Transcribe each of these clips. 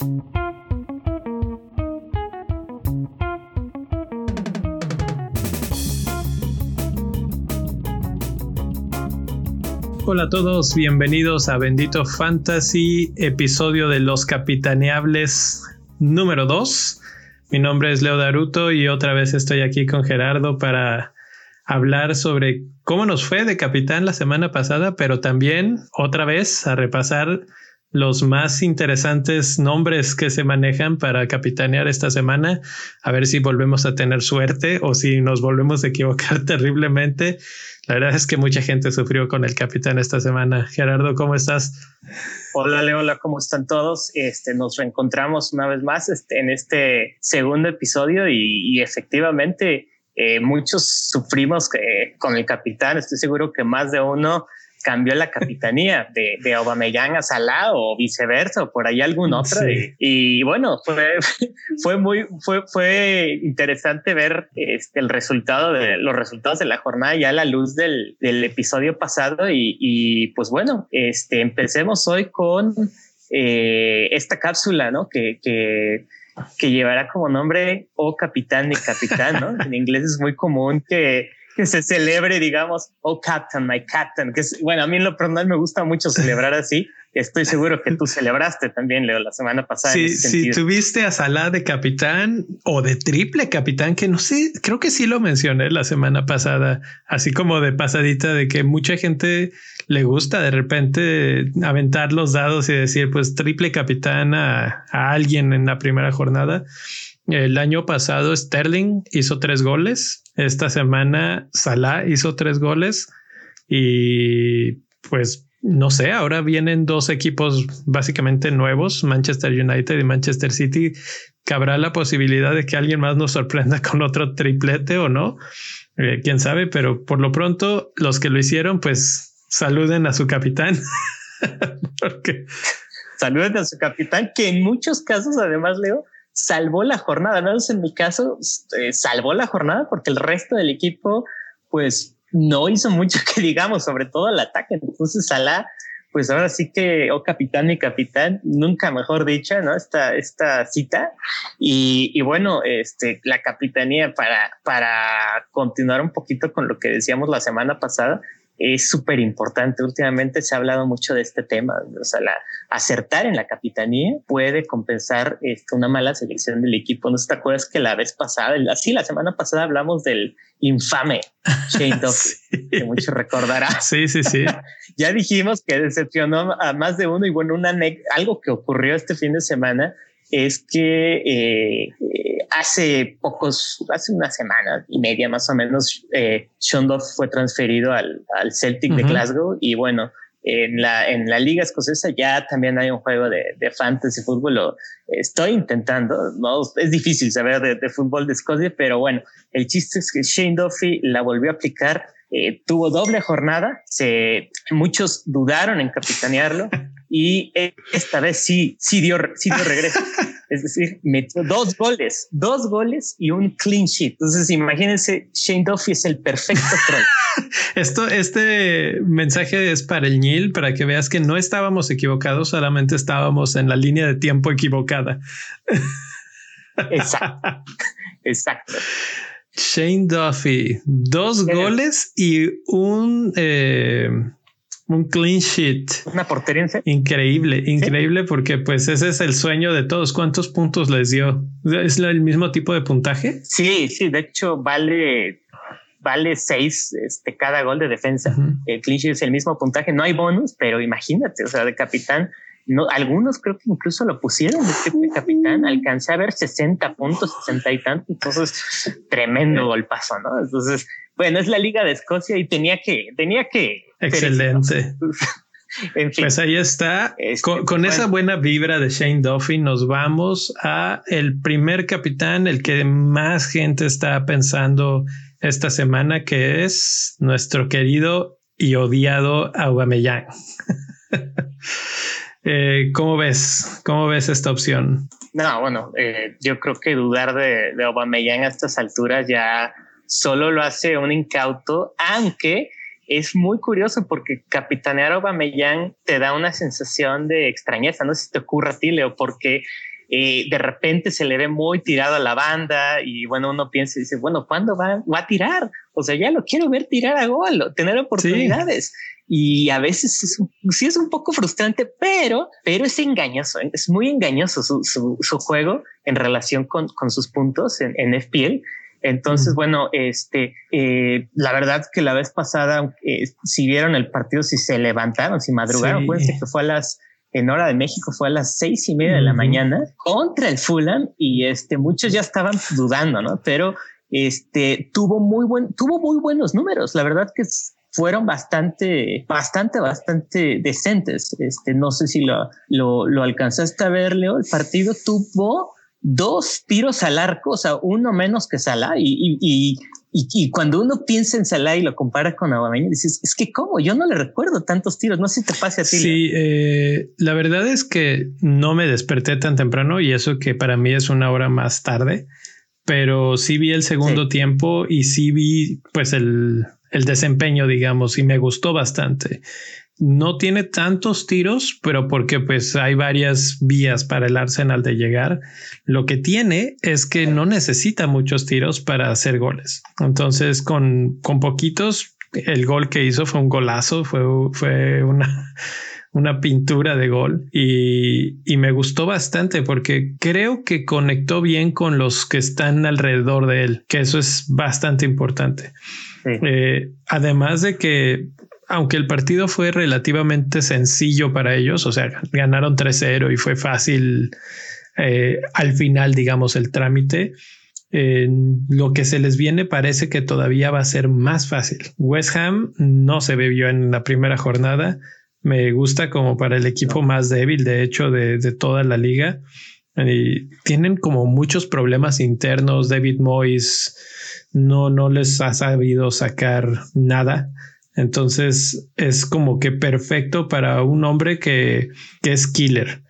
Hola a todos, bienvenidos a Bendito Fantasy, episodio de Los Capitaneables número 2. Mi nombre es Leo Daruto y otra vez estoy aquí con Gerardo para hablar sobre cómo nos fue de capitán la semana pasada, pero también otra vez a repasar los más interesantes nombres que se manejan para capitanear esta semana, a ver si volvemos a tener suerte o si nos volvemos a equivocar terriblemente. La verdad es que mucha gente sufrió con el capitán esta semana. Gerardo, ¿cómo estás? Hola, Leola, ¿cómo están todos? Este, nos reencontramos una vez más este, en este segundo episodio y, efectivamente eh, muchos sufrimos eh, con el capitán. Estoy seguro que más de uno cambió la capitanía de, de Aubameyang a Salah o viceversa o por ahí algún otro. Y, bueno, fue, fue muy, fue, fue interesante ver este, el resultado de los resultados de la jornada ya a la luz del, del episodio pasado. Y, pues bueno, este, empecemos hoy con eh, esta cápsula, ¿no? Que, que, que llevará como nombre o capitán y capitán, ¿no? en inglés es muy común que que se celebre, digamos, oh Captain, my Captain, que es, bueno, a mí en lo personal me gusta mucho celebrar así. Estoy seguro que tú celebraste también, Leo, la semana pasada. Sí, si tuviste a Salah de capitán o de triple capitán, que no sé, creo que sí lo mencioné la semana pasada, así como de pasadita de que mucha gente le gusta de repente aventar los dados y decir, pues triple capitán a, a alguien en la primera jornada. El año pasado Sterling hizo tres goles. Esta semana Salah hizo tres goles. Y pues no sé, ahora vienen dos equipos básicamente nuevos, Manchester United y Manchester City. ¿Cabrá la posibilidad de que alguien más nos sorprenda con otro triplete o no? Eh, quién sabe, pero por lo pronto los que lo hicieron, pues saluden a su capitán. Saluden a su capitán, que en muchos casos, además, Leo, salvó la jornada, no en mi caso, eh, salvó la jornada porque el resto del equipo, pues no hizo mucho que digamos, sobre todo el ataque. Entonces, Salah, pues ahora sí que, oh capitán y capitán, nunca mejor dicho, ¿no? Esta, esta cita. Y, y bueno, este, la capitanía para, para continuar un poquito con lo que decíamos la semana pasada, es súper importante. Últimamente se ha hablado mucho de este tema. O sea, la, acertar en la capitanía puede compensar este, una mala selección del equipo. ¿No te acuerdas que la vez pasada, así la semana pasada hablamos del infame Shane Duffy, que muchos recordarán. Sí, sí, sí. ya dijimos que decepcionó a más de uno y bueno, una algo que ocurrió este fin de semana es que eh, hace pocos, hace una semana y media más o menos, eh, fue transferido al, al Celtic de Glasgow y bueno, en la, en la liga escocesa ya también hay un juego de, de fantasy fútbol. Lo estoy intentando, no es difícil saber de, de, fútbol de Escocia, pero bueno, el chiste es que Shane Duffy la volvió a aplicar. Eh, tuvo doble jornada, se, muchos dudaron en capitanearlo y esta vez sí, sí dio, sí dio regreso. Es decir, metió dos goles, dos goles y un clean sheet. Entonces, imagínense, Shane Duffy es el perfecto troll. Esto, este mensaje es para el Nil, para que veas que no estábamos equivocados, solamente estábamos en la línea de tiempo equivocada. Exacto. Exacto. Shane Duffy, dos goles y un eh, un clean sheet. Una portería Increíble, increíble porque pues ese es el sueño de todos. ¿Cuántos puntos les dio? ¿Es el mismo tipo de puntaje? Sí, sí, de hecho vale vale seis este, cada gol de defensa. El clean sheet es el mismo puntaje, no hay bonus, pero imagínate, o sea, de capitán, no, algunos creo que incluso lo pusieron de capitán, alcancé a ver 60 puntos, 60 y tanto, entonces tremendo golpazo, ¿no? Entonces, bueno, es la Liga de Escocia y tenía que, tenía que. Excelente. En fin, pues ahí está. Este, con, esa buena vibra de Shane Duffy nos vamos a el primer capitán, el que más gente está pensando esta semana, que es nuestro querido y odiado Aubameyang. eh, ¿Cómo ves? ¿Cómo ves esta opción? No, bueno, eh, yo creo que dudar de, de Aubameyang a estas alturas ya solo lo hace un incauto, aunque es muy curioso porque capitanear a Aubameyang te da una sensación de extrañeza. No sé si te ocurre a ti, Leo, porque eh, de repente se le ve muy tirado a la banda y bueno, uno piensa y dice, bueno, ¿cuándo va, va a tirar? O sea, ya lo quiero ver tirar a gol, tener oportunidades. Y a veces es, sí es un poco frustrante, pero, pero es engañoso, es muy engañoso su, su, su juego en relación con, con sus puntos en, en FPL. Entonces, bueno, este, eh, la verdad que la vez pasada, eh, si vieron el partido, si se levantaron, si madrugaron, sí. que fue a las, en hora de México, fue a las seis y media de la mañana contra el Fulham y este, muchos ya estaban dudando, ¿no? Pero este, tuvo muy buen, tuvo muy buenos números. La verdad que fueron bastante, bastante, bastante decentes. Este, no sé si lo, lo, lo alcanzaste a ver, Leo. El partido tuvo dos tiros al arco, o sea, uno menos que Salah. Y, y, y, y, cuando uno piensa en Salah y lo compara con Aubameyang, dices, es que cómo, yo no le recuerdo tantos tiros, no sé si te pase a ti. Sí, eh, la verdad es que no me desperté tan temprano y eso que para mí es una hora más tarde, pero sí vi el segundo sí. tiempo y sí vi pues el, el desempeño, digamos, y me gustó bastante. No tiene tantos tiros, pero porque pues hay varias vías para el Arsenal de llegar. Lo que tiene es que no necesita muchos tiros para hacer goles. Entonces, con, con poquitos, el gol que hizo fue un golazo, fue, fue una, una pintura de gol y, y, me gustó bastante porque creo que conectó bien con los que están alrededor de él, que eso es bastante importante. Sí. Eh, además de que, aunque el partido fue relativamente sencillo para ellos, o sea, ganaron 3-0 y fue fácil eh, al final, digamos, el trámite. Eh, lo que se les viene parece que todavía va a ser más fácil. West Ham no se bebió en la primera jornada. Me gusta como para el equipo más débil, de hecho, de, de toda la liga. Y tienen como muchos problemas internos. David Moyes no, no les ha sabido sacar nada. Entonces es como que perfecto para un hombre que, es killer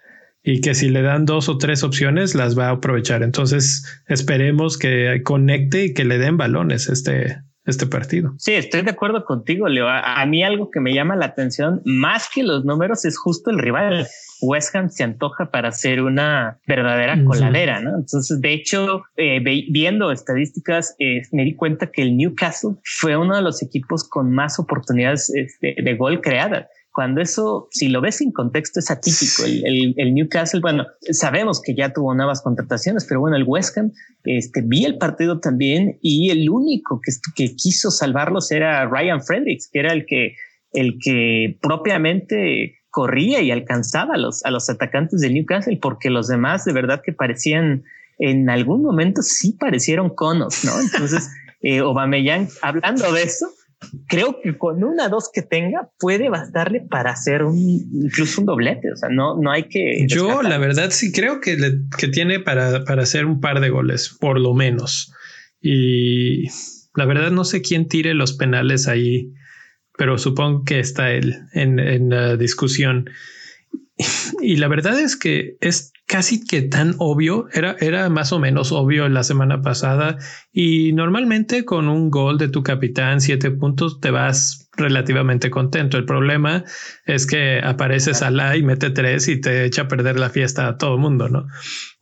y que si le dan dos o tres opciones las va a aprovechar. Entonces esperemos que conecte y que le den balones este, este partido. Sí, estoy de acuerdo contigo, Leo. A, mí algo que me llama la atención más que los números es justo el rival. West Ham se antoja para ser una verdadera coladera, ¿no? Entonces, de hecho, eh, viendo estadísticas, eh, me di cuenta que el Newcastle fue uno de los equipos con más oportunidades este, de gol creadas cuando eso, si lo ves en contexto, es atípico. El, el, el, Newcastle, bueno, sabemos que ya tuvo nuevas contrataciones, pero bueno, el West Ham, este, vi el partido también y el único que, que quiso salvarlos era Ryan Fredericks, que era el que, el que propiamente corría y alcanzaba a los, a los atacantes del Newcastle, porque los demás de verdad que parecían, en algún momento sí parecieron conos, ¿no? Entonces, eh, Aubameyang, hablando de eso, creo que con una dos que tenga puede bastarle para hacer un incluso un doblete. O sea, no, no hay que. Yo, descartar. la verdad, sí creo que, le, que tiene para, para hacer un par de goles, por lo menos. Y la verdad, no sé quién tire los penales ahí, pero supongo que está él en, en la discusión. Y la verdad es que es casi que tan obvio, era, era más o menos obvio la semana pasada y normalmente con un gol de tu capitán, siete puntos, te vas relativamente contento. El problema es que aparece Salah y mete tres y te echa a perder la fiesta a todo el mundo, ¿no?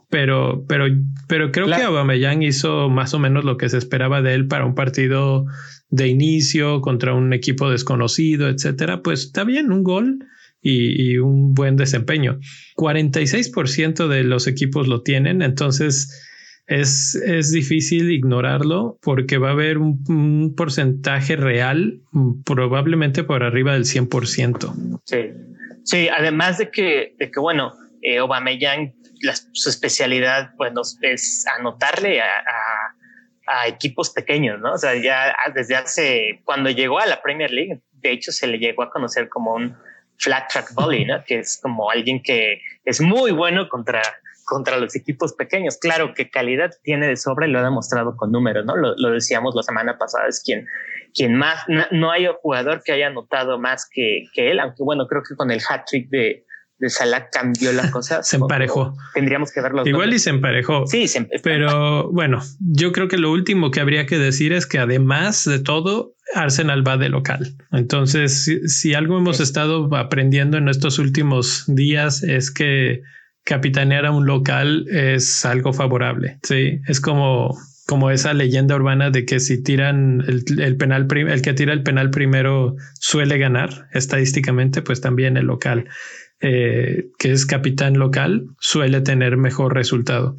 Pero, pero, pero creo claro. que Aubameyang hizo más o menos lo que se esperaba de él para un partido de inicio contra un equipo desconocido, etcétera. Pues está bien, un gol y, un buen desempeño. 46% de los equipos lo tienen, entonces es, es difícil ignorarlo porque va a haber un, porcentaje real probablemente por arriba del 100%. Sí, sí además de que, de que bueno, eh, Aubameyang, la, su especialidad, bueno, es anotarle a, a, equipos pequeños, ¿no? O sea, ya desde hace, cuando llegó a la Premier League, de hecho se le llegó a conocer como un flat track volley, ¿no? Que es como alguien que es muy bueno contra, contra los equipos pequeños. Claro que calidad tiene de sobra y lo ha demostrado con números, ¿no? Lo, lo decíamos la semana pasada, es quien, quien más, no, no, hay jugador que haya anotado más que, que él, aunque bueno, creo que con el hat trick de Salah cambió la cosa. se emparejó. Tendríamos que verlo. Igual y se emparejó. Sí, pero bueno, yo creo que lo último que habría que decir es que además de todo, Arsenal va de local. Entonces, si, algo hemos estado aprendiendo en estos últimos días es que capitanear a un local es algo favorable. Sí, es como como esa leyenda urbana de que si tiran el, penal, el que tira el penal primero suele ganar estadísticamente, pues también el local, eh, que es capitán local, suele tener mejor resultado.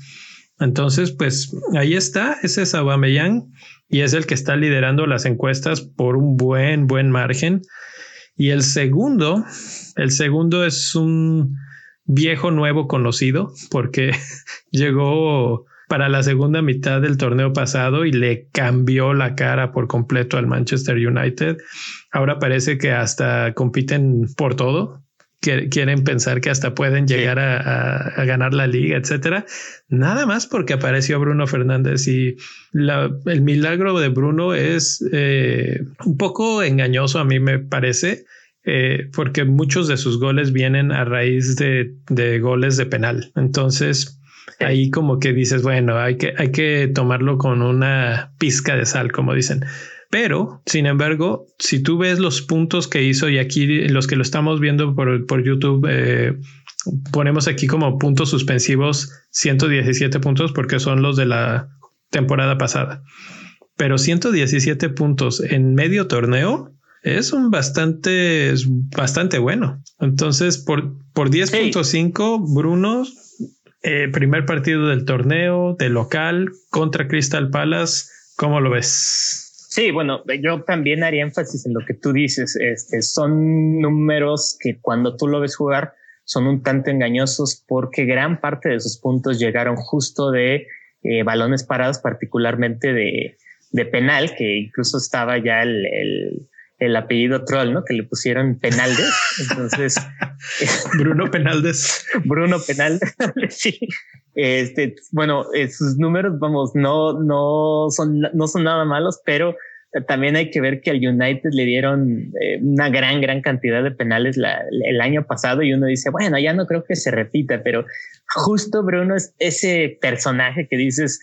Entonces, pues ahí está, ese es Aubameyang y es el que está liderando las encuestas por un buen, buen margen. Y el segundo, el segundo es un viejo nuevo conocido porque llegó para la segunda mitad del torneo pasado y le cambió la cara por completo al Manchester United. Ahora parece que hasta compiten por todo. Quieren pensar que hasta pueden llegar a, ganar la liga, etcétera. Nada más porque apareció Bruno Fernández y el milagro de Bruno es eh, un poco engañoso a mí me parece. Eh, porque muchos de sus goles vienen a raíz de, de goles de penal. Entonces, ahí como que dices, bueno, hay que, hay que tomarlo con una pizca de sal, como dicen. Pero, sin embargo, si tú ves los puntos que hizo y aquí los que lo estamos viendo por, por YouTube, eh, ponemos aquí como puntos suspensivos 117 puntos porque son los de la temporada pasada. Pero 117 puntos en medio torneo es un bastante, bastante bueno. Entonces, por, por 10.5, Bruno eh, primer partido del torneo, de local, contra Crystal Palace. ¿Cómo lo ves? Sí, bueno, yo también haría énfasis en lo que tú dices. Este, son números que cuando tú lo ves jugar son un tanto engañosos porque gran parte de sus puntos llegaron justo de eh, balones parados, particularmente de, de, penal, que incluso estaba ya el, el el apellido troll, ¿no? Que le pusieron Penaldes. Entonces, Bruno Penaldes. Bruno Penaldes. sí. Este, bueno, eh, sus números, vamos, no, no son, no son nada malos, pero también hay que ver que al United le dieron eh, una gran, gran cantidad de penales el año pasado y uno dice, bueno, ya no creo que se repita, pero justo Bruno es ese personaje que dices,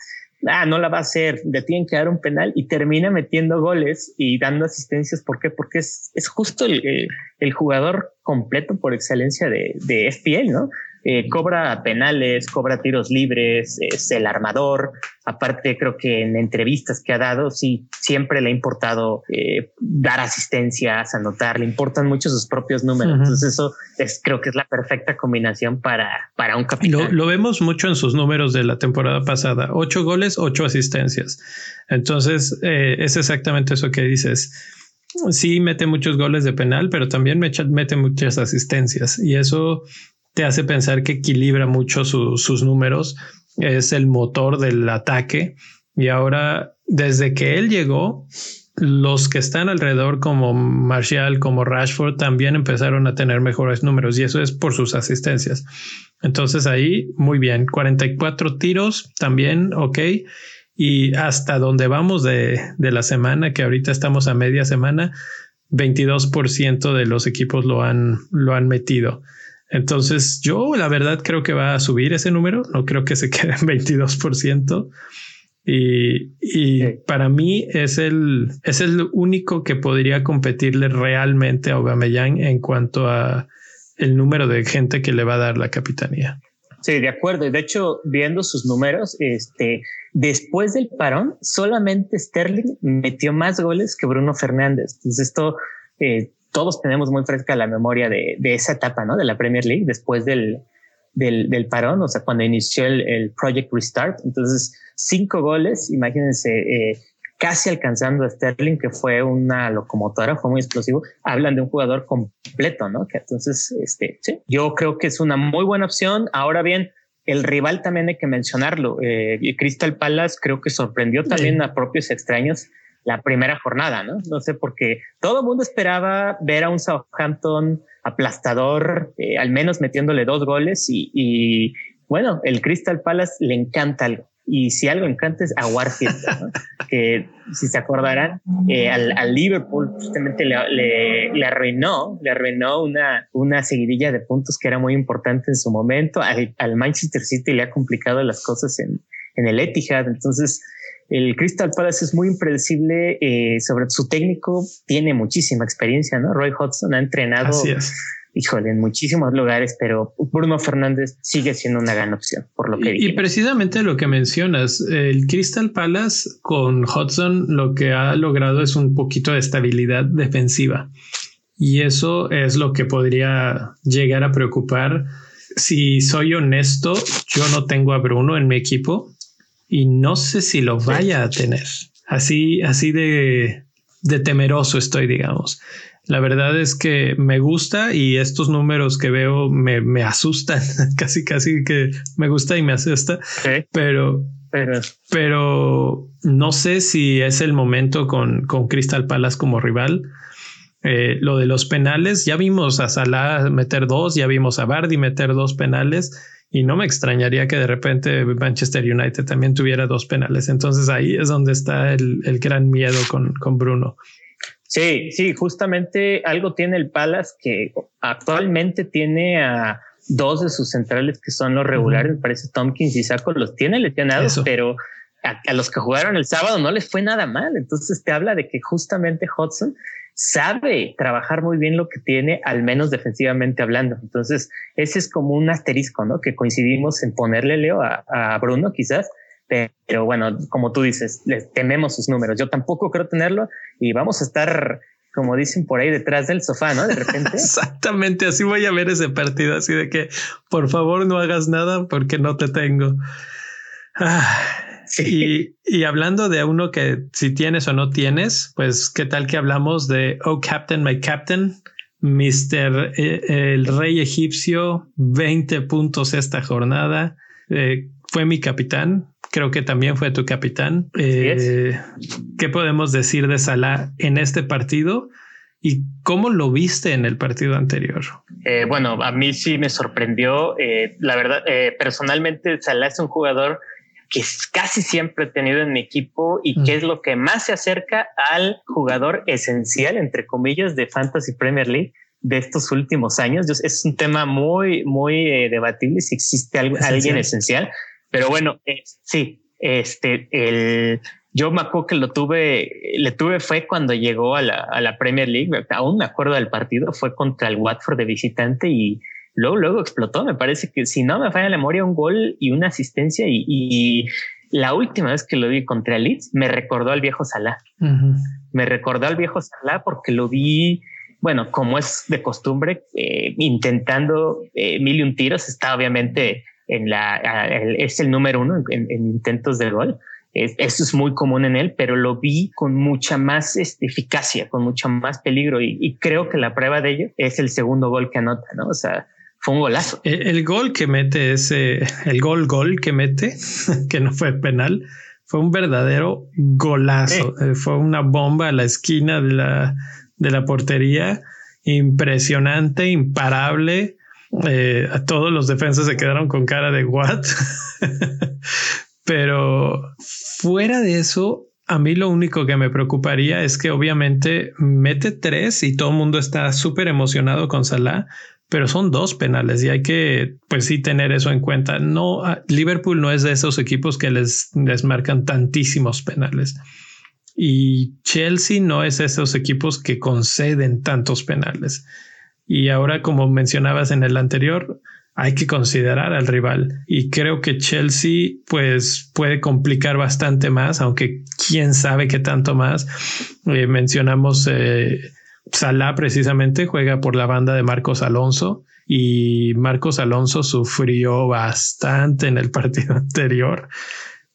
ah, no la va a hacer, le tienen que dar un penal y termina metiendo goles y dando asistencias. ¿Por qué? Porque es, es justo el, el, jugador completo por excelencia de, de FPL, ¿no? Eh, cobra penales, cobra tiros libres, es el armador. Aparte, creo que en entrevistas que ha dado, sí, siempre le ha importado eh, dar asistencias, anotar, le importan mucho sus propios números. Entonces, eso es, creo que es la perfecta combinación para, para un capitán. Lo, vemos mucho en sus números de la temporada pasada: ocho goles, ocho asistencias. Entonces, eh, es exactamente eso que dices sí mete muchos goles de penal, pero también mete muchas asistencias y eso te hace pensar que equilibra mucho sus números, es el motor del ataque y ahora desde que él llegó, los que están alrededor como Marshall, como Rashford, también empezaron a tener mejores números y eso es por sus asistencias. Entonces ahí, muy bien, 44 tiros también, ok. Y hasta donde vamos de, de la semana, que ahorita estamos a media semana, 22% de los equipos lo han, lo han metido. Entonces, yo la verdad creo que va a subir ese número. No creo que se quede en 22%. Y, y para mí es el, es el único que podría competirle realmente a Aubameyang en cuanto a el número de gente que le va a dar la capitanía. Sí, de acuerdo. De hecho, viendo sus números, este, después del parón, solamente Sterling metió más goles que Bruno Fernández. Entonces, esto eh, todos tenemos muy fresca la memoria de, esa etapa, ¿no? De la Premier League después del, del, parón, o sea, cuando inició el, Project Restart. Entonces, cinco goles, imagínense, eh, casi alcanzando a Sterling, que fue una locomotora, fue muy explosivo. Hablan de un jugador completo, ¿no? Que entonces, este, sí, yo creo que es una muy buena opción. Ahora bien, el rival también hay que mencionarlo. Eh, Crystal Palace creo que sorprendió también a propios extraños la primera jornada, ¿no? No sé, porque todo el mundo esperaba ver a un Southampton aplastador, eh, al menos metiéndole dos goles y, bueno, el Crystal Palace le encanta algo. Y si algo encanta es aguar fiesta. que si se acordarán, eh, al, Liverpool justamente le, le, arruinó, le arruinó una, una seguidilla de puntos que era muy importante en su momento. Al, al Manchester City le ha complicado las cosas en, en el Etihad. Entonces, el Crystal Palace es muy impredecible eh, sobre su técnico, tiene muchísima experiencia, ¿no? Roy Hodgson ha entrenado, híjole, en muchísimos lugares, pero Bruno Fernández sigue siendo una gran opción, por lo que Y, y precisamente lo que mencionas, el Crystal Palace con Hodgson lo que ha logrado es un poquito de estabilidad defensiva. Y eso es lo que podría llegar a preocupar. Si soy honesto, yo no tengo a Bruno en mi equipo y no sé si lo vaya a tener. Así, así de, de temeroso estoy, digamos. La verdad es que me gusta y estos números que veo me, me asustan, casi, casi que me gusta y me asusta, pero, pero, pero no sé si es el momento con, con Crystal Palace como rival. Eh, lo de los penales, ya vimos a Salah meter dos, ya vimos a Bardi meter dos penales y no me extrañaría que de repente Manchester United también tuviera dos penales. Entonces ahí es donde está el, el gran miedo con, con Bruno. Sí, sí, justamente algo tiene el Palace que actualmente tiene a dos de sus centrales que son los regulares, me parece Tompkins y Saco, los tiene lesionados, pero a, a, los que jugaron el sábado no les fue nada mal. Entonces te habla de que justamente Hudson sabe trabajar muy bien lo que tiene, al menos defensivamente hablando. Entonces, ese es como un asterisco, ¿no? Que coincidimos en ponerle, Leo, a, Bruno quizás, pero bueno, como tú dices, les tememos sus números. Yo tampoco creo tenerlo y vamos a estar, como dicen por ahí, detrás del sofá, ¿no? De repente. Exactamente, así voy a ver ese partido, así de que, por favor, no hagas nada porque no te tengo. Ah. Y, y, hablando de uno que si tienes o no tienes, pues qué tal que hablamos de Oh Captain, my Captain, Mr. Eh, el Rey Egipcio, 20 puntos esta jornada. Eh, fue mi capitán. Creo que también fue tu capitán. Eh, ¿Qué podemos decir de Salah en este partido? ¿Y cómo lo viste en el partido anterior? Eh, bueno, a mí sí me sorprendió. Eh, la verdad, eh, personalmente, Salah es un jugador que casi siempre he tenido en mi equipo y que es lo que más se acerca al jugador esencial, entre comillas, de Fantasy Premier League de estos últimos años. Es un tema muy, muy eh, debatible si existe algo, alguien esencial, pero bueno, eh, sí, este, el, yo me acuerdo que lo tuve, le tuve fue cuando llegó a la, a la Premier League, aún me acuerdo del partido, fue contra el Watford de visitante y luego, luego explotó. Me parece que si no me falla la memoria, un gol y una asistencia. Y, y la última vez que lo vi contra el Leeds me recordó al viejo Salah. Uh -huh. Me recordó al viejo Salah porque lo vi, bueno, como es de costumbre, eh, intentando eh, mil y un tiros. Está obviamente en la, el, es el número uno en, en intentos de gol. Es, eso es muy común en él, pero lo vi con mucha más este, eficacia, con mucho más peligro y, y, creo que la prueba de ello es el segundo gol que anota, ¿no? O sea, fue un golazo. El, el, gol que mete ese, el gol gol que mete, que no fue penal, fue un verdadero golazo. Sí. Fue una bomba a la esquina de la, de la portería, impresionante, imparable. Eh, a todos los defensas se quedaron con cara de what. Pero fuera de eso, a mí lo único que me preocuparía es que obviamente mete tres y todo el mundo está súper emocionado con Salah, pero son dos penales y hay que, pues sí, tener eso en cuenta. No, Liverpool no es de esos equipos que les, les marcan tantísimos penales. Y Chelsea no es de esos equipos que conceden tantos penales. Y ahora, como mencionabas en el anterior, hay que considerar al rival y creo que Chelsea pues puede complicar bastante más, aunque quién sabe qué tanto más. Eh, mencionamos eh, Salah precisamente juega por la banda de Marcos Alonso y Marcos Alonso sufrió bastante en el partido anterior.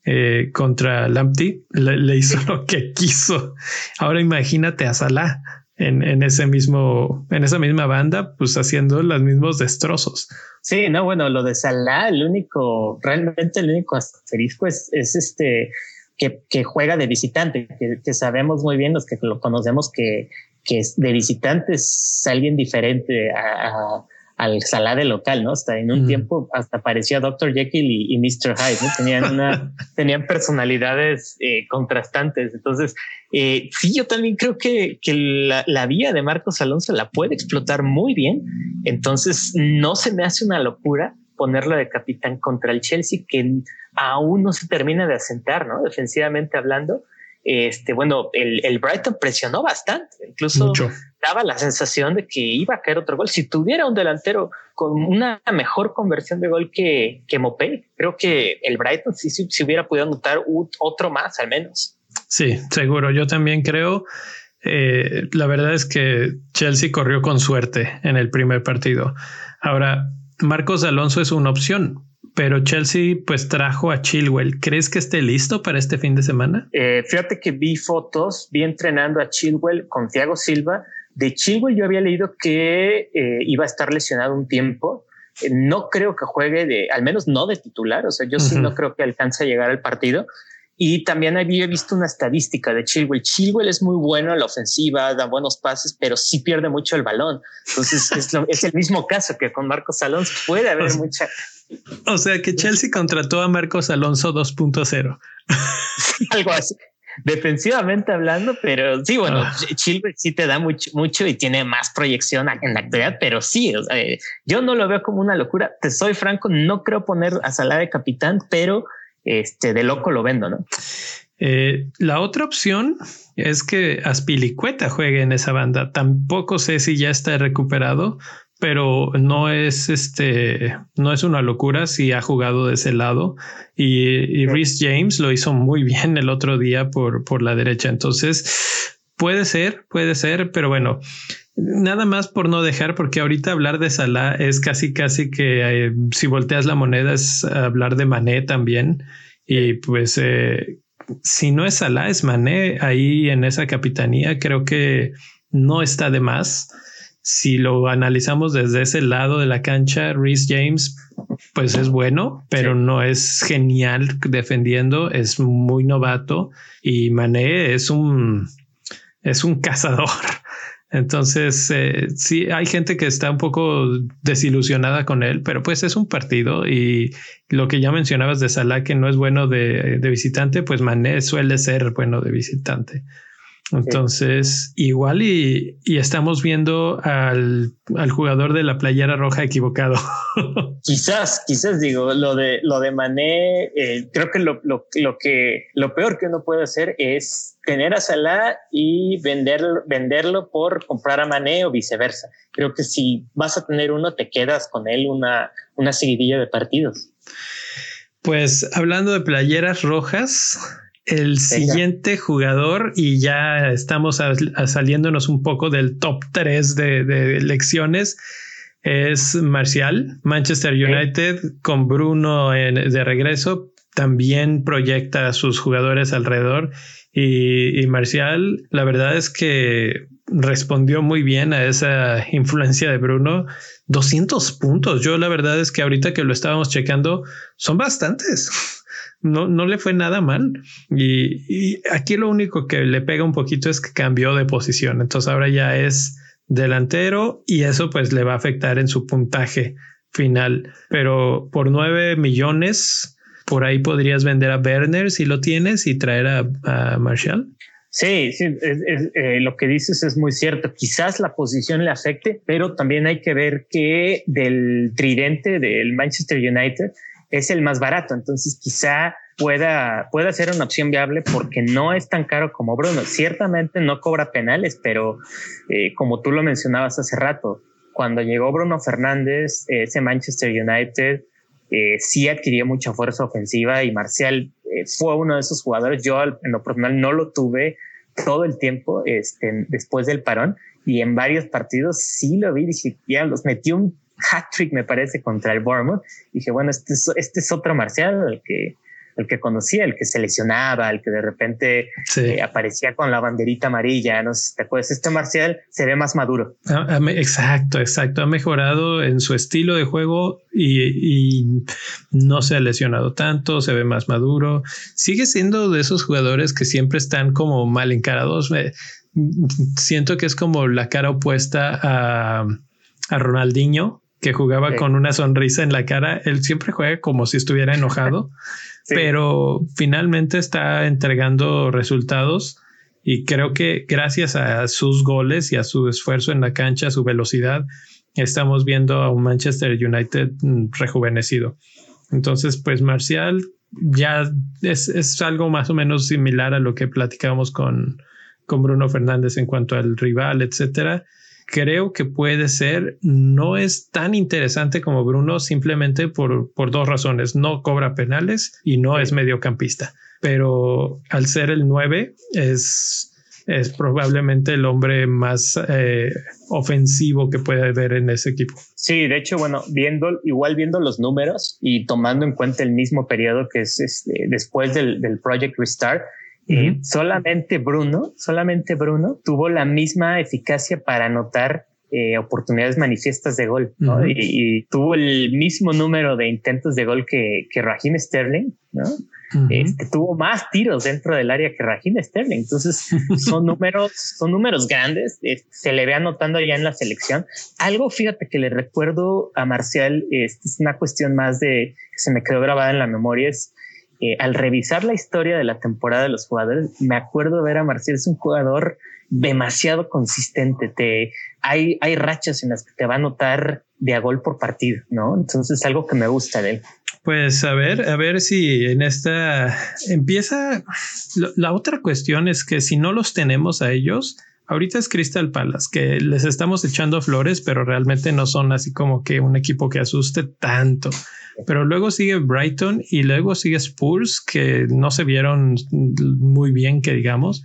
Eh, contra Lamptey le, hizo lo que quiso. Ahora imagínate a Salah en, en, ese mismo, en esa misma banda, pues haciendo los mismos destrozos. Sí, no, bueno, lo de Salah, el único, realmente el único asterisco es, es este que, que, juega de visitante, que, que, sabemos muy bien los que lo conocemos que, que de visitante es alguien diferente a, a, al Salah de local, ¿no? Hasta en un tiempo hasta parecía Dr. Jekyll y, Mr. Hyde, ¿no? Tenían una, tenían personalidades eh, contrastantes. Entonces, eh, sí, yo también creo que, que la, la, vía de Marcos Alonso la puede explotar muy bien. Entonces, no se me hace una locura ponerlo de capitán contra el Chelsea, que aún no se termina de asentar, ¿no? Defensivamente hablando. Este, bueno, el, el Brighton presionó bastante, incluso daba la sensación de que iba a caer otro gol. Si tuviera un delantero con una mejor conversión de gol que, que Mopé, creo que el Brighton sí, sí, hubiera podido anotar otro más al menos. Sí, seguro. Yo también creo. Eh, la verdad es que Chelsea corrió con suerte en el primer partido. Ahora, Marcos Alonso es una opción, pero Chelsea pues trajo a Chilwell. ¿Crees que esté listo para este fin de semana? Eh, fíjate que vi fotos, vi entrenando a Chilwell con Thiago Silva. De Chilwell yo había leído que eh, iba a estar lesionado un tiempo. Eh, no creo que juegue de, al menos no de titular. O sea, yo sí no creo que alcance a llegar al partido. Y también había visto una estadística de Chilwell. Chilwell es muy bueno en la ofensiva, da buenos pases, pero sí pierde mucho el balón. Entonces es, el mismo caso que con Marcos Alonso. Puede haber mucha. O sea que Chelsea contrató a Marcos Alonso 2.0. Algo así. Defensivamente hablando, pero sí, bueno, ah. Chilwell sí te da mucho, mucho y tiene más proyección en la actualidad, pero sí, yo no lo veo como una locura. Te soy franco, no creo poner a Salah de capitán, pero este, de loco lo vendo, ¿no? Eh, la otra opción es que Aspilicueta juegue en esa banda. Tampoco sé si ya está recuperado, pero no es este, no es una locura si ha jugado de ese lado. Y, y Rhys James lo hizo muy bien el otro día por, por la derecha. Entonces puede ser, puede ser, pero bueno, Nada más por no dejar, porque ahorita hablar de Salah es casi, casi que eh, si volteas la moneda es hablar de Mané también. Y pues eh, si no es Salah, es Mané ahí en esa capitanía. Creo que no está de más. Si lo analizamos desde ese lado de la cancha, Rhys James, pues es bueno, pero no es genial defendiendo, es muy novato y Mané es un, es un cazador. Entonces, eh, sí, hay gente que está un poco desilusionada con él, pero pues es un partido y lo que ya mencionabas de Salah, que no es bueno de, de visitante, pues Mané suele ser bueno de visitante. Entonces, igual y, estamos viendo al, jugador de la playera roja equivocado. quizás, quizás digo, lo de lo de Mané, eh, creo que lo, lo, que lo peor que uno puede hacer es tener a Salah y venderlo, venderlo por comprar a Mané o viceversa. Creo que si vas a tener uno, te quedas con él una, una seguidilla de partidos. Pues hablando de playeras rojas, el siguiente jugador y ya estamos saliéndonos un poco del top 3 de, elecciones es Marcial, Manchester United con Bruno de regreso también proyecta a sus jugadores alrededor y, Marcial la verdad es que respondió muy bien a esa influencia de Bruno 200 puntos yo la verdad es que ahorita que lo estábamos checando son bastantes no, no le fue nada mal. Y, aquí lo único que le pega un poquito es que cambió de posición. Entonces ahora ya es delantero y eso pues le va a afectar en su puntaje final. Pero por nueve millones, por ahí podrías vender a Werner si lo tienes y traer a, Marshall. Sí, sí, eh, lo que dices es muy cierto. Quizás la posición le afecte, pero también hay que ver que del tridente del Manchester United, es el más barato. Entonces quizá pueda, pueda ser una opción viable porque no es tan caro como Bruno. Ciertamente no cobra penales, pero eh, como tú lo mencionabas hace rato, cuando llegó Bruno Fernández, ese Manchester United eh, sí adquirió mucha fuerza ofensiva y Marcial eh, fue uno de esos jugadores. Yo en lo personal no lo tuve todo el tiempo este, después del parón y en varios partidos sí lo vi, dije, ya los metió un hat-trick, me parece, contra el Bournemouth. dije, bueno, este es, este es otro Marcial, que, el que conocía, el que se lesionaba, el que de repente eh, aparecía con la banderita amarilla, no sé si te acuerdas, este Marcial se ve más maduro. Exacto, exacto, ha mejorado en su estilo de juego y, y, no se ha lesionado tanto, se ve más maduro, sigue siendo de esos jugadores que siempre están como mal encarados. siento que es como la cara opuesta a, a Ronaldinho, que jugaba con una sonrisa en la cara. Él siempre juega como si estuviera enojado, pero finalmente está entregando resultados y creo que gracias a sus goles y a su esfuerzo en la cancha, a su velocidad, estamos viendo a un Manchester United mm, rejuvenecido. Entonces, pues Marcial ya es, algo más o menos similar a lo que platicábamos con, con Bruno Fernández en cuanto al rival, etcétera. Creo que puede ser, no es tan interesante como Bruno simplemente por, por dos razones. No cobra penales y no es mediocampista, pero al ser el 9 es es probablemente el hombre más eh, ofensivo que puede haber en ese equipo. Sí, de hecho, bueno, viendo, igual viendo los números y tomando en cuenta el mismo periodo que es este, después del, del Project Restart, solamente Bruno, solamente Bruno tuvo la misma eficacia para anotar eh, oportunidades manifiestas de gol y, tuvo el mismo número de intentos de gol que, que Raheem Sterling, ¿no? este, tuvo más tiros dentro del área que Raheem Sterling. Entonces son números, son números grandes. Se le ve anotando ya en la selección. Algo, fíjate que le recuerdo a Marcial, este, es una cuestión más de que se me quedó grabada en la memoria. Es eh, al revisar la historia de la temporada de los jugadores, me acuerdo ver a Marcial, es un jugador demasiado consistente. Te, hay, hay rachas en las que te va a anotar de a gol por partido, ¿no? Entonces es algo que me gusta de él. Pues a ver, a ver si en esta empieza. La otra cuestión es que si no los tenemos a ellos, ahorita es Crystal Palace, que les estamos echando flores, pero realmente no son así como que un equipo que asuste tanto. Pero luego sigue Brighton y luego sigue Spurs, que no se vieron muy bien, que digamos.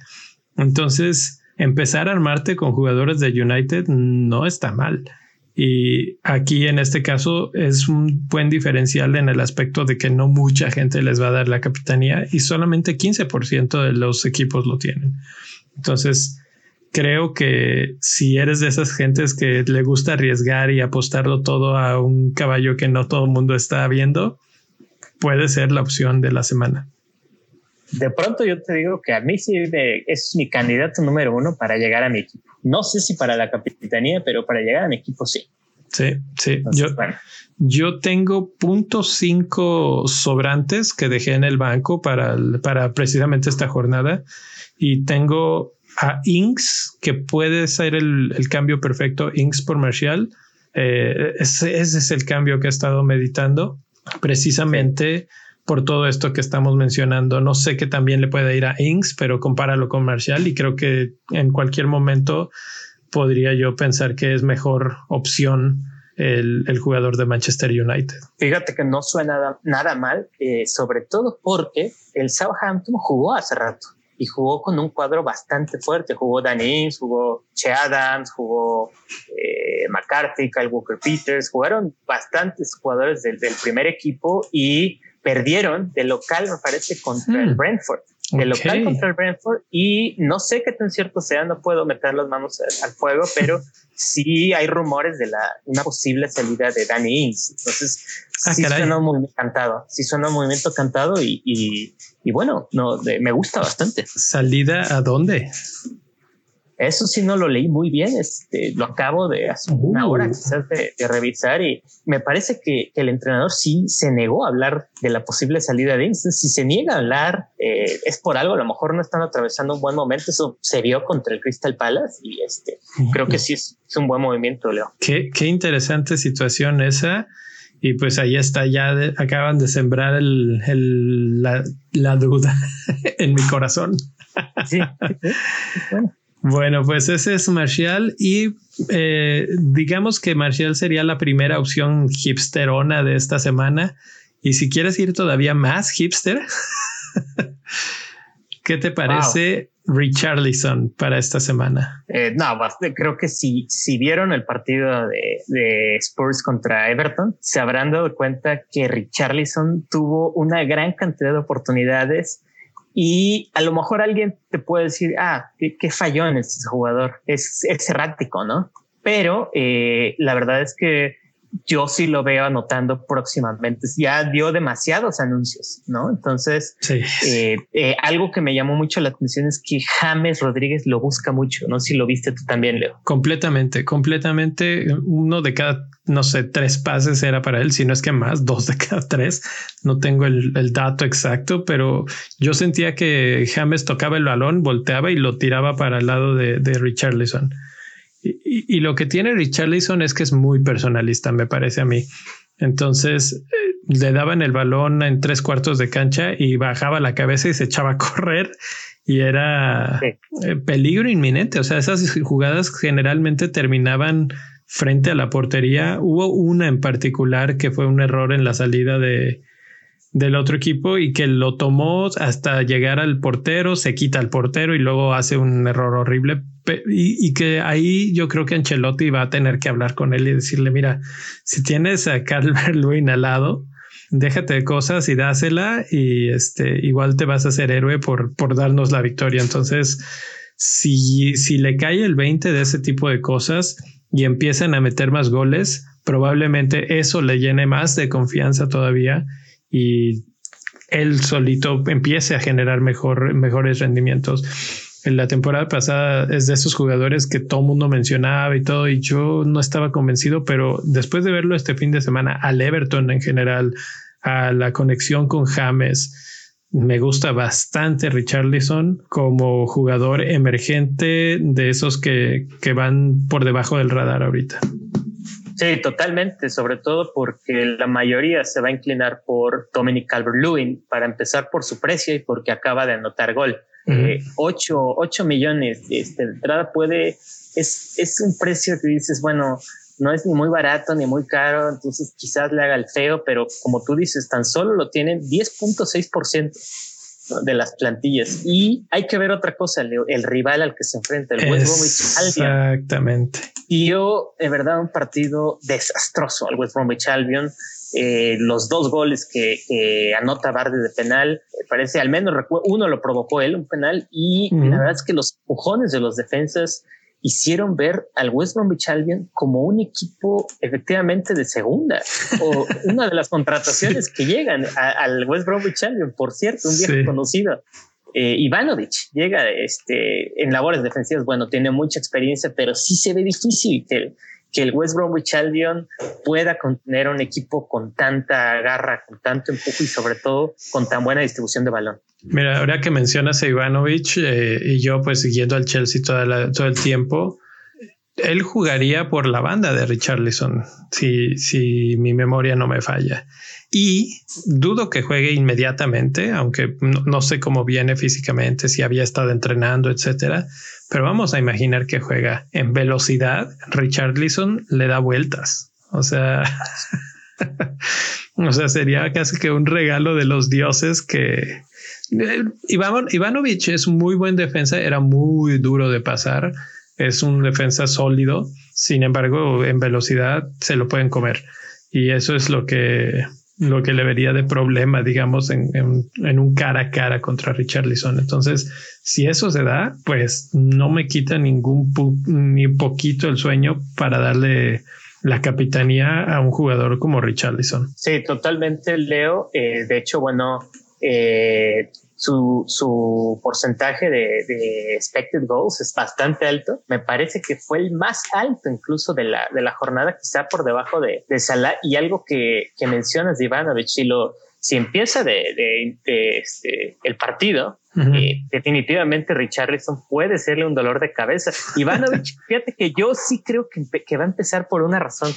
Entonces, empezar a armarte con jugadores de United no está mal. Y aquí en este caso es un buen diferencial en el aspecto de que no mucha gente les va a dar la capitanía y solamente 15% de los equipos lo tienen. Entonces, creo que si eres de esas gentes que le gusta arriesgar y apostarlo todo a un caballo que no todo el mundo está viendo, puede ser la opción de la semana. De pronto yo te digo que a mí sí es mi candidato número uno para llegar a mi equipo. No sé si para la capitanía, pero para llegar a mi equipo sí. Sí, sí. yo, yo tengo punto cinco sobrantes que dejé en el banco para, para precisamente esta jornada y tengo a Inks que puede ser el, cambio perfecto, Inks por Marshall. Eh, ese, es el cambio que he estado meditando precisamente por todo esto que estamos mencionando. No sé que también le puede ir a Inks, pero compáralo con Marshall y creo que en cualquier momento podría yo pensar que es mejor opción el, jugador de Manchester United. Fíjate que no suena nada, mal, eh, sobre todo porque el Southampton jugó hace rato y jugó con un cuadro bastante fuerte. Jugó Ings, jugó Che Adams, jugó eh, McCarthy, Kyle Walker Peters, jugaron bastantes jugadores del, del primer equipo y perdieron de local, me parece, contra el hmm. Brentford. De local contra el Brentford y no sé qué tan cierto sea, no puedo meter las manos al, fuego, pero sí hay rumores de la, una posible salida de Danny Ings. Entonces, ah, sí suena un movimiento cantado, sí suena un movimiento cantado y, y, bueno, no, me gusta bastante. ¿Salida a dónde? Eso sí no lo leí muy bien, este, lo acabo de hace una hora uh. quizás de, revisar y me parece que, el entrenador sí se negó a hablar de la posible salida de Instant. Si se niega a hablar eh, es por algo, a lo mejor no están atravesando un buen momento, eso se vio contra el Crystal Palace y este, creo que sí es, un buen movimiento, Leo. Qué, qué interesante situación esa. Y pues ahí está, ya acaban de sembrar el, la, la, duda en mi corazón. Sí, bueno. Bueno, pues ese es Marshall y eh, digamos que Marshall sería la primera opción hipsterona de esta semana. Y si quieres ir todavía más hipster, ¿qué te parece Richarlison para esta semana? Eh, no, creo que si, si vieron el partido de, de, Spurs contra Everton, se habrán dado cuenta que Richarlison tuvo una gran cantidad de oportunidades y a lo mejor alguien te puede decir, ah, qué, falló en este jugador. Es, es errático, ¿no? Pero eh, la verdad es que yo sí lo veo anotando próximamente. Ya dio demasiados anuncios, ¿no? Entonces, eh, eh, algo que me llamó mucho la atención es que James Rodríguez lo busca mucho, ¿no? Si lo viste tú también, Leo. Completamente, completamente. Uno de cada, no sé, tres pases era para él, si no es que más, dos de cada tres. No tengo el, dato exacto, pero yo sentía que James tocaba el balón, volteaba y lo tiraba para el lado de, de Richarlison. Y, lo que tiene Richarlison es que es muy personalista, me parece a mí. Entonces eh, le daban el balón en tres cuartos de cancha y bajaba la cabeza y se echaba a correr y era eh, peligro inminente. O sea, esas jugadas generalmente terminaban frente a la portería. Hubo una en particular que fue un error en la salida de, del otro equipo y que lo tomó hasta llegar al portero, se quita al portero y luego hace un error horrible. Y, que ahí yo creo que Ancelotti va a tener que hablar con él y decirle, mira, si tienes a Calvert Lewin al lado, déjate de cosas y dásela y este igual te vas a hacer héroe por, por darnos la victoria. Entonces, si, si le cae el 20 de ese tipo de cosas y empiezan a meter más goles, probablemente eso le llene más de confianza todavía y él solito empiece a generar mejor, mejores rendimientos. En la temporada pasada es de esos jugadores que todo mundo mencionaba y todo, y yo no estaba convencido, pero después de verlo este fin de semana, al Everton en general, a la conexión con James, me gusta bastante Richarlison como jugador emergente de esos que, que van por debajo del radar ahorita. Sí, totalmente, sobre todo porque la mayoría se va a inclinar por Dominic Calvert-Lewin para empezar por su precio y porque acaba de anotar gol. 8, eh, millones este, de entrada puede, es, es un precio que dices, bueno, no es ni muy barato ni muy caro, entonces quizás le haga el feo, pero como tú dices, tan solo lo tienen 10.6% de las plantillas. Y hay que ver otra cosa, el rival al que se enfrenta, el West Bromwich Albion. Exactamente. Y yo, de verdad, un partido desastroso al West Bromwich Albion. Eh, los dos goles que, anota Bardi de penal, parece al menos uno lo provocó él, un penal, y la verdad es que los pujones de los defensas hicieron ver al West Bromwich Albion como un equipo efectivamente de segunda o una de las contrataciones que llegan al West Bromwich Albion, por cierto, un viejo conocido. Eh, Ivanovic llega este, en labores defensivas, bueno, tiene mucha experiencia, pero sí se ve difícil que, que el West Bromwich Albion pueda contener un equipo con tanta garra, con tanto empuje y sobre todo con tan buena distribución de balón. Mira, ahora que mencionas a Ivanovic eh, y yo pues siguiendo al Chelsea todo el tiempo, él jugaría por la banda de Richarlison, si, si mi memoria no me falla. Y dudo que juegue inmediatamente, aunque no, sé cómo viene físicamente, si había estado entrenando, etcétera. Pero vamos a imaginar que juega en velocidad. Richarlison le da vueltas. O sea, o sea, sería casi que un regalo de los dioses que, eh, Iván, Ivanovich es muy buen defensa, era muy duro de pasar, es un defensa sólido, sin embargo, en velocidad se lo pueden comer. Y eso es lo que, lo que le vería de problema, digamos, en, en, un cara a cara contra Richarlison. Entonces, si eso se da, pues no me quita ningún ni poquito el sueño para darle la capitanía a un jugador como Richarlison. Sí, totalmente, Leo. Eh, de hecho, bueno, eh, su, su, porcentaje de, de, expected goals es bastante alto. Me parece que fue el más alto incluso de la, de la jornada, quizá por debajo de, de Salah. Y algo que, que mencionas de Ivanovic, si, lo, si empieza de, de este, el partido, eh, definitivamente Richarlison puede serle un dolor de cabeza. Ivanovic, fíjate que yo sí creo que, que va a empezar por una razón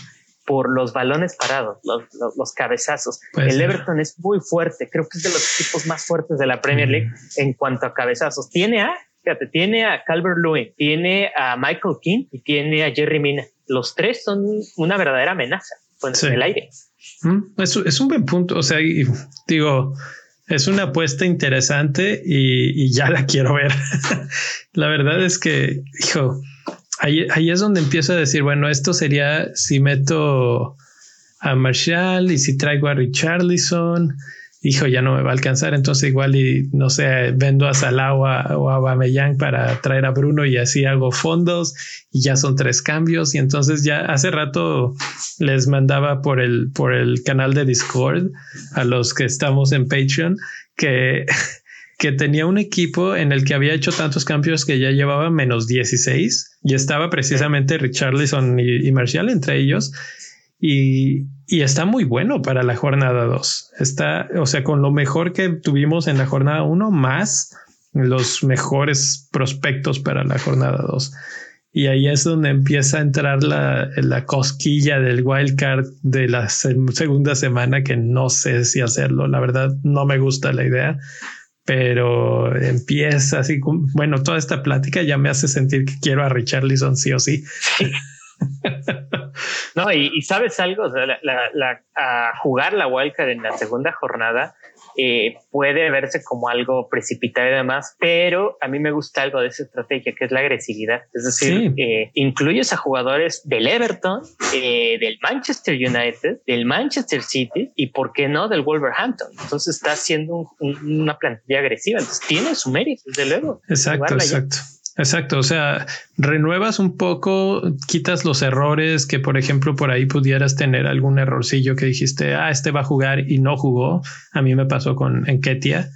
por los balones parados, los, los, cabezazos. el Everton es muy fuerte, creo que es de los equipos más fuertes de la Premier League en cuanto a cabezazos. Tiene a, fíjate, tiene a Calvert Lewin, tiene a Michael King y tiene a Jerry Mina. Los tres son una verdadera amenaza pues, en el aire. Mm, es, es, un buen punto. O sea, digo, es una apuesta interesante y, y ya la quiero ver. la verdad es que, hijo, ahí, es donde empiezo a decir, bueno, esto sería si meto a Marshall y si traigo a Richarlison hijo, ya no me va a alcanzar, entonces igual y no sé, vendo a Salah o a, o para traer a Bruno y así hago fondos y ya son tres cambios. Y entonces ya hace rato les mandaba por el por el canal de Discord a los que estamos en Patreon que que tenía un equipo en el que había hecho tantos cambios que ya llevaba menos 16 y estaba precisamente Richarlison y, y Marcial entre ellos y, está muy bueno para la jornada 2. Está, o sea, con lo mejor que tuvimos en la jornada 1, más los mejores prospectos para la jornada 2. Y ahí es donde empieza a entrar la, la cosquilla del wildcard de la segunda semana, que no sé si hacerlo. La verdad, no me gusta la idea, pero empieza así. Bueno, toda esta plática ya me hace sentir que quiero a Richarlison sí o sí. no, y, sabes algo, la, a jugar la wildcard en la segunda jornada eh, puede verse como algo precipitado y demás, pero a mí me gusta algo de esa estrategia que es la agresividad. Es decir, eh, incluyes a jugadores del Everton, eh, del Manchester United, del Manchester City y, ¿por qué no, del Wolverhampton? Entonces está haciendo una plantilla agresiva. Entonces tiene su mérito, desde luego. Exacto, exacto. Exacto, o sea, renuevas un poco, quitas los errores que, por ejemplo, por ahí pudieras tener algún errorcillo que dijiste, ah, este va a jugar y no jugó. A mí me pasó con Enketia,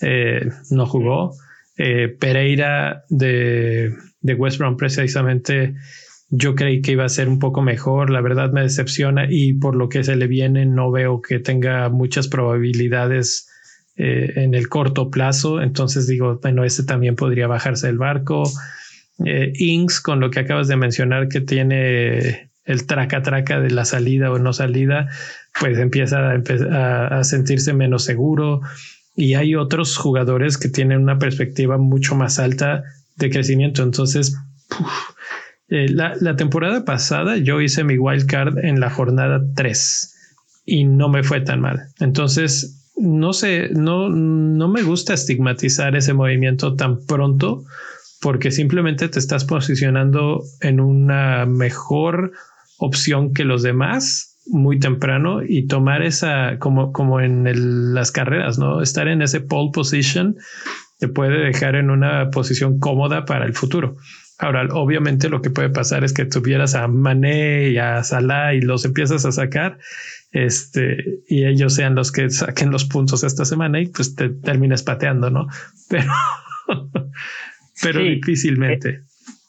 eh, no jugó. Eh, Pereira de, de West Brom precisamente yo creí que iba a ser un poco mejor, la verdad me decepciona y por lo que se le viene no veo que tenga muchas probabilidades eh, en el corto plazo. Entonces digo, bueno, ese también podría bajarse el barco. Eh, Inks, con lo que acabas de mencionar, que tiene el traca traca de la salida o no salida, pues empieza a, sentirse menos seguro. Y hay otros jugadores que tienen una perspectiva mucho más alta de crecimiento. Entonces, eh, la, la, temporada pasada yo hice mi wild card en la jornada 3 y no me fue tan mal. Entonces, no sé, no, no me gusta estigmatizar ese movimiento tan pronto porque simplemente te estás posicionando en una mejor opción que los demás muy temprano y tomar esa como, como en las carreras, no estar en ese pole position te puede dejar en una posición cómoda para el futuro. Ahora, obviamente lo que puede pasar es que tuvieras a Mané y a Salah y los empiezas a sacar este, y ellos sean los que saquen los puntos esta semana y pues te terminas pateando, ¿no? Pero, pero difícilmente. Eh,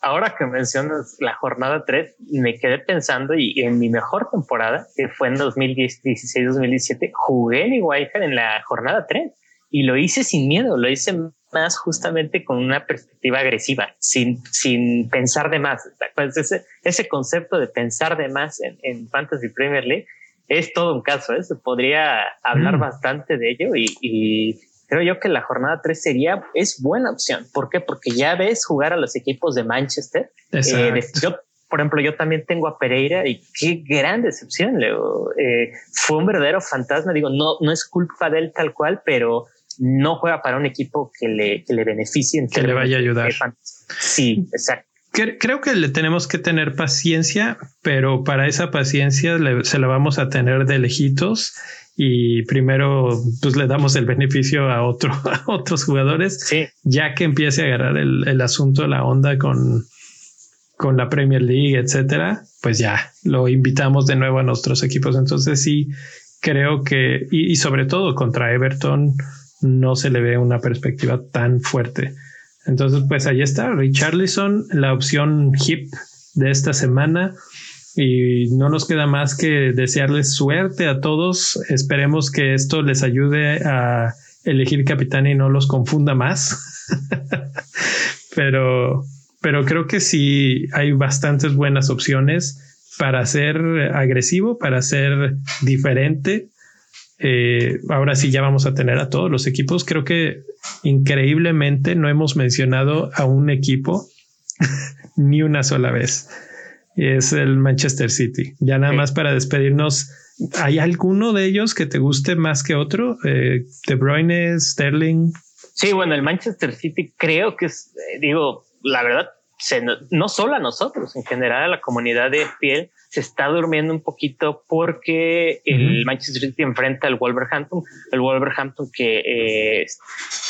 ahora que mencionas la jornada 3, me quedé pensando y en mi mejor temporada, que fue en 2016-2017, jugué en Iguaycar en la jornada 3 y lo hice sin miedo, lo hice más justamente con una perspectiva agresiva, sin, sin pensar de más. Pues ese, ese concepto de pensar de más en, en Fantasy Premier League es todo un caso. ¿eh? Se podría hablar mm. bastante de ello y, creo yo que la jornada 3 sería, es buena opción. ¿Por qué? Porque ya ves jugar a los equipos de Manchester. Eh, yo, por ejemplo, yo también tengo a Pereira y qué gran decepción, Leo. Eh, fue un verdadero fantasma. Digo, no, no es culpa de él tal cual, pero no juega para un equipo que le, que le beneficie. Que le vaya a ayudar. Sí, exacto. Creo que le tenemos que tener paciencia, pero para esa paciencia se la vamos a tener de lejitos y primero pues le damos el beneficio a otro a otros jugadores ya que empiece a agarrar el, el, asunto la onda con con la Premier League etcétera pues ya lo invitamos de nuevo a nuestros equipos. Entonces sí creo que y, y sobre todo contra Everton no se le ve una perspectiva tan fuerte entonces, pues ahí está, Richarlison, la opción hip de esta semana. Y no nos queda más que desearles suerte a todos. Esperemos que esto les ayude a elegir capitán y no los confunda más. pero, pero creo que sí hay bastantes buenas opciones para ser agresivo, para ser diferente eh, ahora sí ya vamos a tener a todos los equipos. Creo que increíblemente no hemos mencionado a un equipo ni una sola vez. Es el Manchester City. Ya nada más para despedirnos. ¿Hay alguno de ellos que te guste más que otro? Eh, de Bruyne, Sterling. Sí, bueno, el Manchester City creo que es, eh, digo, la verdad, no solo a nosotros, en general a la comunidad de FPL, se está durmiendo un poquito porque el Manchester City enfrenta al Wolverhampton, el Wolverhampton que eh,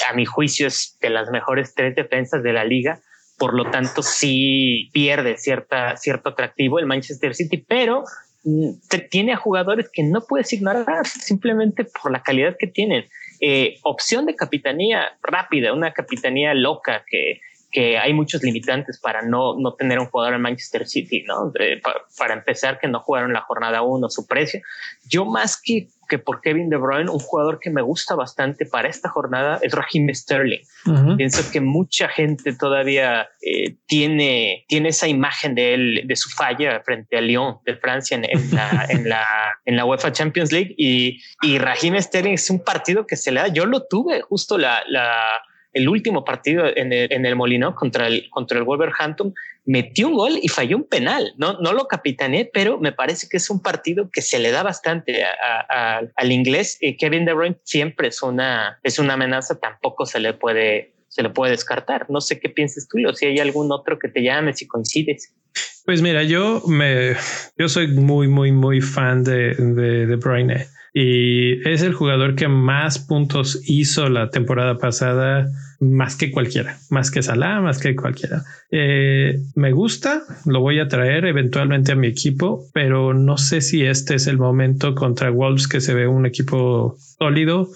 a mi juicio es de las mejores tres defensas de la liga, por lo tanto sí pierde cierta, cierto atractivo el Manchester City, pero mm, tiene a jugadores que no puedes ignorar simplemente por la calidad que tienen. Eh, opción de capitanía rápida, una capitanía loca que que hay muchos limitantes para no, no tener un jugador en Manchester City, ¿no? para, empezar, que no jugaron la jornada 1, su precio. Yo más que, que por Kevin De Bruyne, un jugador que me gusta bastante para esta jornada es Raheem Sterling. Pienso que mucha gente todavía eh, tiene, tiene esa imagen de él, de su falla frente a Lyon de Francia en, la, en, la, en la UEFA Champions League y, y Raheem Sterling es un partido que se le da. Yo lo tuve justo la, la el último partido en el, en el Molino contra el, contra el Wolverhampton, metió un gol y falló un penal. No, no lo capitané, pero me parece que es un partido que se le da bastante al inglés. y Kevin De Bruyne siempre es una, es una amenaza, tampoco se le puede se le puede descartar. No sé qué piensas tú o si hay algún otro que te llame, si coincides. Pues mira, yo me, yo soy muy, muy, muy fan de, de, de Bruyne y es el jugador que más puntos hizo la temporada pasada, más que cualquiera, más que Salah, más que cualquiera. Eh, me gusta, lo voy a traer eventualmente a mi equipo, pero no sé si este es el momento contra Wolves que se ve un equipo sólido.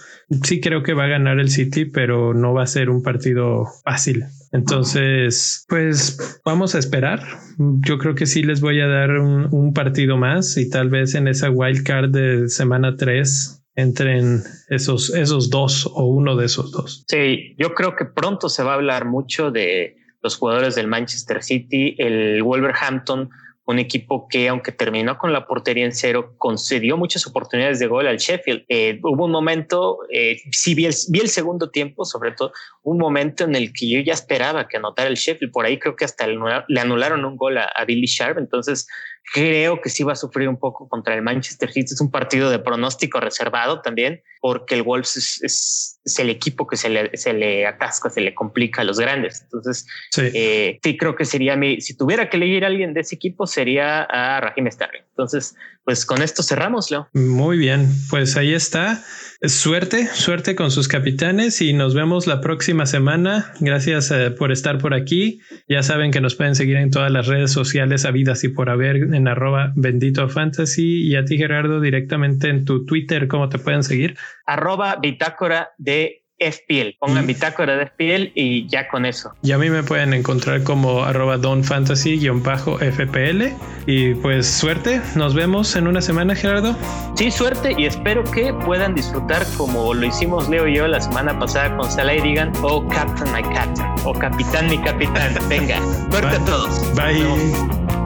Sí creo que va a ganar el City, pero no va a ser un partido fácil. Entonces, pues vamos a esperar. Yo creo que sí les voy a dar un, partido más y tal vez en esa wild card de semana 3 entren esos, esos dos o uno de esos dos. Sí, yo creo que pronto se va a hablar mucho de los jugadores del Manchester City, el Wolverhampton un equipo que aunque terminó con la portería en cero, concedió muchas oportunidades de gol al Sheffield. Eh, hubo un momento, eh, sí vi el, vi el, segundo tiempo, sobre todo, un momento en el que yo ya esperaba que anotara el Sheffield, por ahí creo que hasta le, anularon un gol a, a, Billy Sharp, entonces creo que sí va a sufrir un poco contra el Manchester City, es un partido de pronóstico reservado también, porque el Wolves es es el equipo que se le, se le atasca, se le complica a los grandes. Entonces, sí. Eh, sí, creo que sería mi, si tuviera que elegir a alguien de ese equipo, sería a Raheem Sterling. Entonces, pues con esto cerramos, Leo. Muy bien, pues ahí está. Suerte, suerte con sus capitanes y nos vemos la próxima semana. Gracias eh, por estar por aquí. Ya saben que nos pueden seguir en todas las redes sociales habidas y por haber en arroba bendito fantasy y a ti Gerardo directamente en tu Twitter, ¿cómo te pueden seguir? Arroba bitácora de FPL. Pongan bitácora de FPL y ya con eso. Y a mí me pueden encontrar como arroba donfantasy-fpl. Y pues suerte, nos vemos en una semana, Gerardo. Sí, suerte y espero que puedan disfrutar como lo hicimos Leo y yo la semana pasada con Salah y digan, oh Captain my Captain, o Capitán mi Capitán. Venga, suerte a todos. Bye.